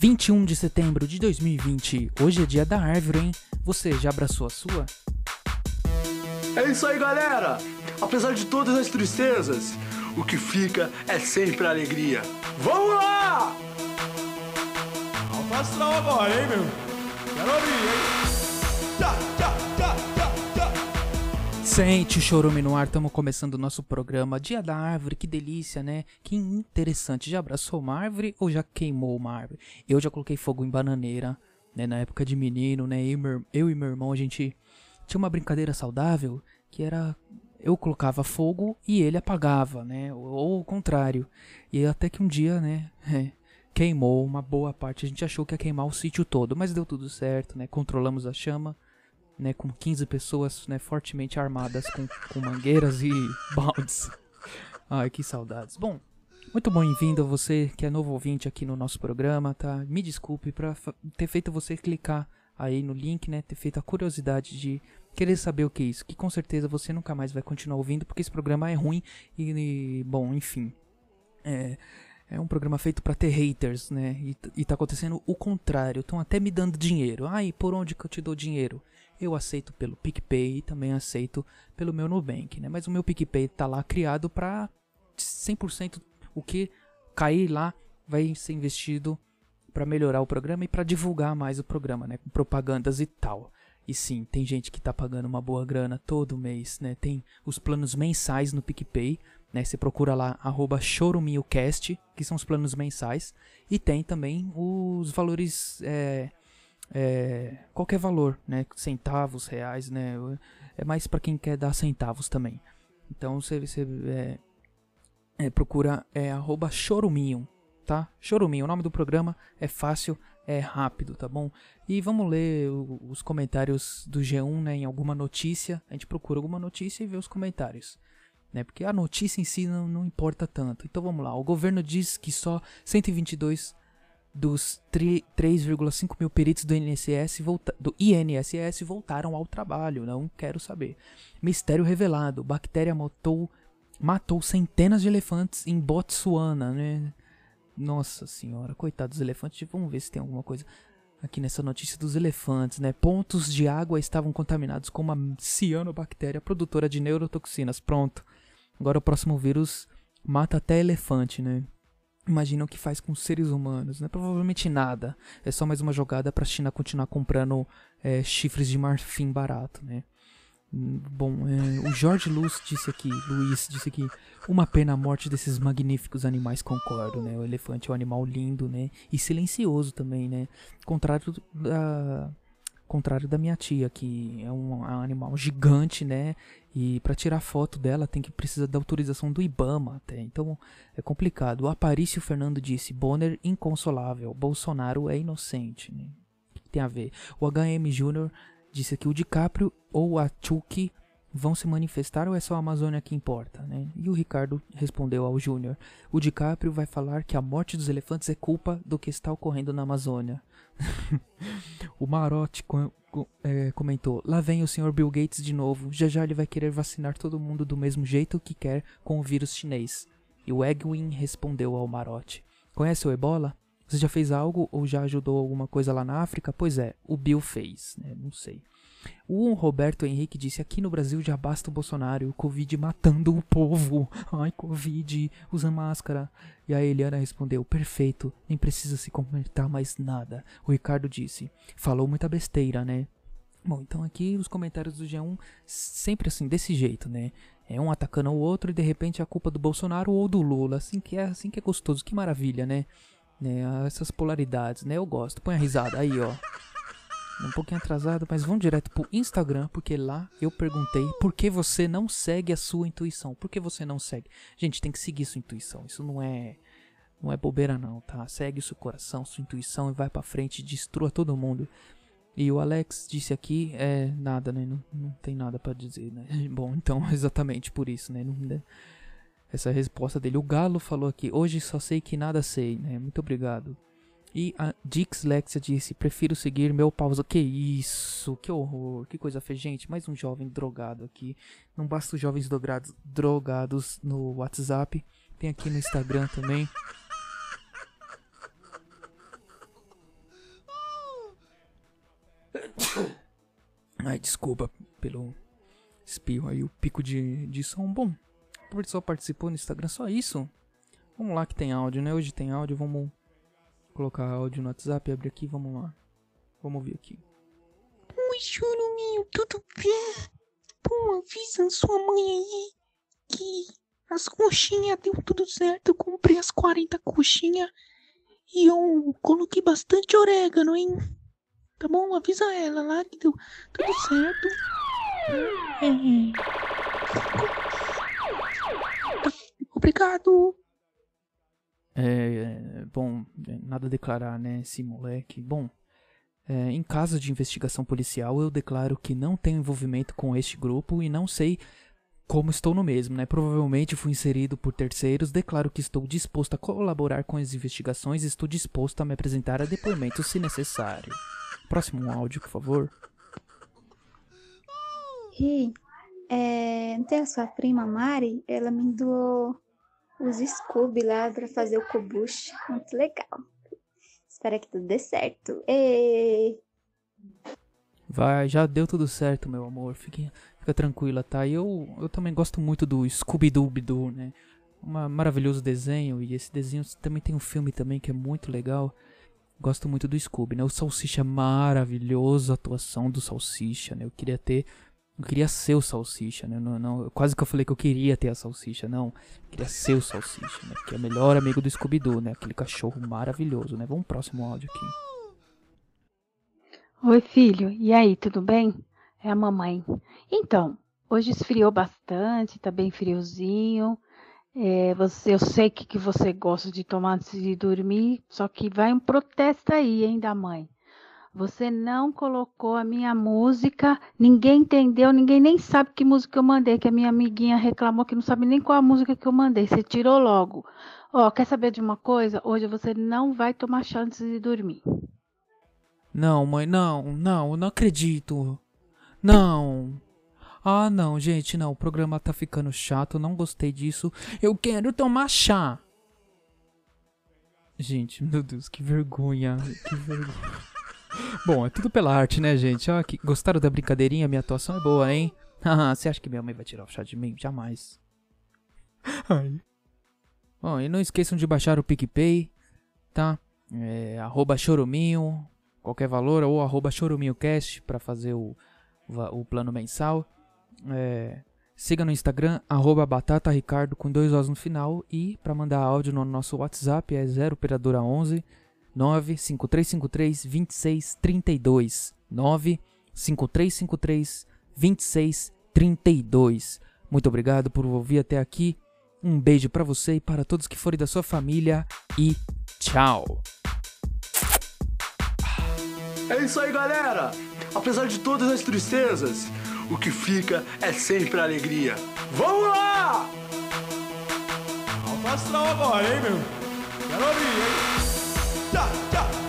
21 de setembro de 2020. Hoje é dia da árvore, hein? Você já abraçou a sua? É isso aí, galera! Apesar de todas as tristezas, o que fica é sempre a alegria. Vamos lá! Astral agora, hein, meu? Quero ouvir, hein? Tchá, tchá. Sente o chorume no ar, estamos começando o nosso programa Dia da Árvore, que delícia, né? Que interessante, já abraçou uma árvore ou já queimou uma árvore? Eu já coloquei fogo em bananeira, né? Na época de menino, né? Eu e meu, eu meu irmão, a gente tinha uma brincadeira saudável que era eu colocava fogo e ele apagava, né? Ou, ou o contrário. E até que um dia, né? é, queimou uma boa parte. A gente achou que ia queimar o sítio todo, mas deu tudo certo, né? Controlamos a chama, né? Com 15 pessoas, né? Fortemente armadas com, com mangueiras e baldes. Ai, que saudades. Bom, muito bem-vindo a você que é novo ouvinte aqui no nosso programa, tá? Me desculpe por ter feito você clicar aí no link, né? Ter feito a curiosidade de querer saber o que é isso. Que com certeza você nunca mais vai continuar ouvindo, porque esse programa é ruim e, e bom, enfim. É, é um programa feito para ter haters, né? E, e tá acontecendo o contrário. Estão até me dando dinheiro. Ai, por onde que eu te dou dinheiro? Eu aceito pelo PicPay e também aceito pelo meu Nubank, né? Mas o meu PicPay tá lá criado para 100% o que cair lá vai ser investido para melhorar o programa e para divulgar mais o programa, né? Com propagandas e tal. E sim, tem gente que tá pagando uma boa grana todo mês, né? Tem os planos mensais no PicPay, né? Você procura lá, arroba choruminhocast, que são os planos mensais. E tem também os valores, é, é, qualquer valor, né? Centavos, reais, né? É mais para quem quer dar centavos também. Então você, você é, é, procura é, arroba choruminho, tá? Choruminho, o nome do programa é fácil, é rápido, tá bom? E vamos ler o, os comentários do G1, né? Em alguma notícia, a gente procura alguma notícia e vê os comentários. Né, porque a notícia em si não, não importa tanto. Então vamos lá. O governo diz que só 122 dos 3,5 mil peritos do INSS, volta, do INSS voltaram ao trabalho. Não quero saber. Mistério revelado: bactéria matou, matou centenas de elefantes em Botsuana. Né? Nossa senhora, coitados dos elefantes. Vamos ver se tem alguma coisa aqui nessa notícia dos elefantes, né? Pontos de água estavam contaminados com uma cianobactéria produtora de neurotoxinas. Pronto. Agora o próximo vírus mata até elefante, né? Imagina o que faz com seres humanos, né? Provavelmente nada. É só mais uma jogada para a China continuar comprando é, chifres de marfim barato, né? Bom, é, o Jorge Luz disse aqui, Luiz disse aqui, uma pena a morte desses magníficos animais, concordo, né? O elefante é um animal lindo, né? E silencioso também, né? Contrário da, contrário da minha tia, que é um, é animal gigante, né? E para tirar foto dela tem que precisar da autorização do IBAMA até. Então é complicado. O Aparício Fernando disse: Bonner inconsolável, Bolsonaro é inocente. Né? Tem a ver? O HM Júnior disse que o DiCaprio ou a Chucky vão se manifestar ou é só a Amazônia que importa, né? E o Ricardo respondeu ao Júnior: o DiCaprio vai falar que a morte dos elefantes é culpa do que está ocorrendo na Amazônia. o Marote co co é, comentou: lá vem o Sr. Bill Gates de novo. Já já ele vai querer vacinar todo mundo do mesmo jeito que quer com o vírus chinês. E o Egwin respondeu ao Marote: conhece o Ebola? Você já fez algo ou já ajudou alguma coisa lá na África? Pois é, o Bill fez, né? Não sei. O Roberto Henrique disse: aqui no Brasil já basta o Bolsonaro, o Covid matando o povo. Ai, Covid, usa máscara. E a Eliana respondeu: perfeito, nem precisa se comentar mais nada. O Ricardo disse: falou muita besteira, né? Bom, então aqui os comentários do G1 sempre assim, desse jeito, né? É um atacando o outro e de repente é a culpa do Bolsonaro ou do Lula. Assim que é, assim que é gostoso, que maravilha, né? né? Essas polaridades, né? Eu gosto. Põe a risada aí, ó. Um pouquinho atrasado, mas vamos direto pro Instagram, porque lá eu perguntei por que você não segue a sua intuição. Por que você não segue? Gente, tem que seguir sua intuição. Isso não é não é bobeira não, tá? Segue o seu coração, sua intuição e vai para frente, destrua todo mundo. E o Alex disse aqui, é nada, né? Não, não tem nada para dizer, né? Bom, então exatamente por isso, né? Não, né? essa resposta dele. O Galo falou aqui: hoje só sei que nada sei, né? Muito obrigado. E a Dixlexia disse: prefiro seguir meu pausa. Que isso, que horror, que coisa feia. Gente, mais um jovem drogado aqui. Não basta os jovens drogados, drogados no WhatsApp, tem aqui no Instagram também. Ai, desculpa pelo espirro aí, o pico de, de som. Bom, o pessoal participou no Instagram, só isso. Vamos lá que tem áudio, né? Hoje tem áudio, vamos colocar áudio no WhatsApp, abrir aqui, vamos lá. Vamos ver aqui. Oi, churuminho, tudo bem? Pô, avisa sua mãe aí que as coxinhas deu tudo certo. Eu comprei as 40 coxinhas e eu coloquei bastante orégano, hein? Tá bom? Avisa ela lá que deu tudo certo. É. Obrigado. É, bom, é, nada a declarar, né, esse moleque. Bom, é, em caso de investigação policial, eu declaro que não tenho envolvimento com este grupo e não sei como estou no mesmo, né? Provavelmente fui inserido por terceiros. Declaro que estou disposto a colaborar com as investigações e estou disposto a me apresentar a depoimento se necessário. Próximo áudio, por favor. Ri, é, tem a sua prima Mari? Ela me doou os Scooby lá pra fazer o kobushi. Muito legal. Espero que tudo dê certo. E... Vai, já deu tudo certo, meu amor. Fique, fica tranquila, tá? E eu, eu também gosto muito do Scooby-Doo, né? Um maravilhoso desenho. E esse desenho também tem um filme também que é muito legal. Gosto muito do Scooby, né? O Salsicha maravilhoso, a atuação do Salsicha, né? Eu queria ter eu queria ser o Salsicha, né? Não, não, quase que eu falei que eu queria ter a Salsicha. Não, eu queria ser o Salsicha, né? Que é o melhor amigo do Scooby-Doo, né? Aquele cachorro maravilhoso, né? Vamos pro próximo áudio aqui. Oi, filho. E aí, tudo bem? É a mamãe. Então, hoje esfriou bastante, tá bem friozinho. É, você, eu sei que, que você gosta de tomar antes de dormir, só que vai um protesto aí, hein, da mãe. Você não colocou a minha música, ninguém entendeu, ninguém nem sabe que música eu mandei, que a minha amiguinha reclamou que não sabe nem qual a música que eu mandei. Você tirou logo. Ó, quer saber de uma coisa? Hoje você não vai tomar chá antes de dormir. Não, mãe, não, não, não acredito. Não. Ah, não, gente, não. O programa tá ficando chato, não gostei disso. Eu quero tomar chá. Gente, meu Deus, que vergonha. Que vergonha. Bom, é tudo pela arte, né, gente? Ah, que... Gostaram da brincadeirinha? Minha atuação é boa, hein? Você acha que minha mãe vai tirar o chá de mim? Jamais. Ai. Bom, e não esqueçam de baixar o PicPay, tá? É, arroba choruminho, qualquer valor, ou arroba choruminhocast pra fazer o, o, o plano mensal. É, siga no Instagram, arroba batataricardo com dois Os no final. E para mandar áudio no nosso WhatsApp é 0 operadora 11 95353 2632. 95353 2632. Muito obrigado por ouvir até aqui. Um beijo para você e para todos que forem da sua família e tchau. É isso aí, galera! Apesar de todas as tristezas, o que fica é sempre a alegria. Vamos lá! Alto astral agora, hein, meu? Quero abrir, hein? 驾驾驾！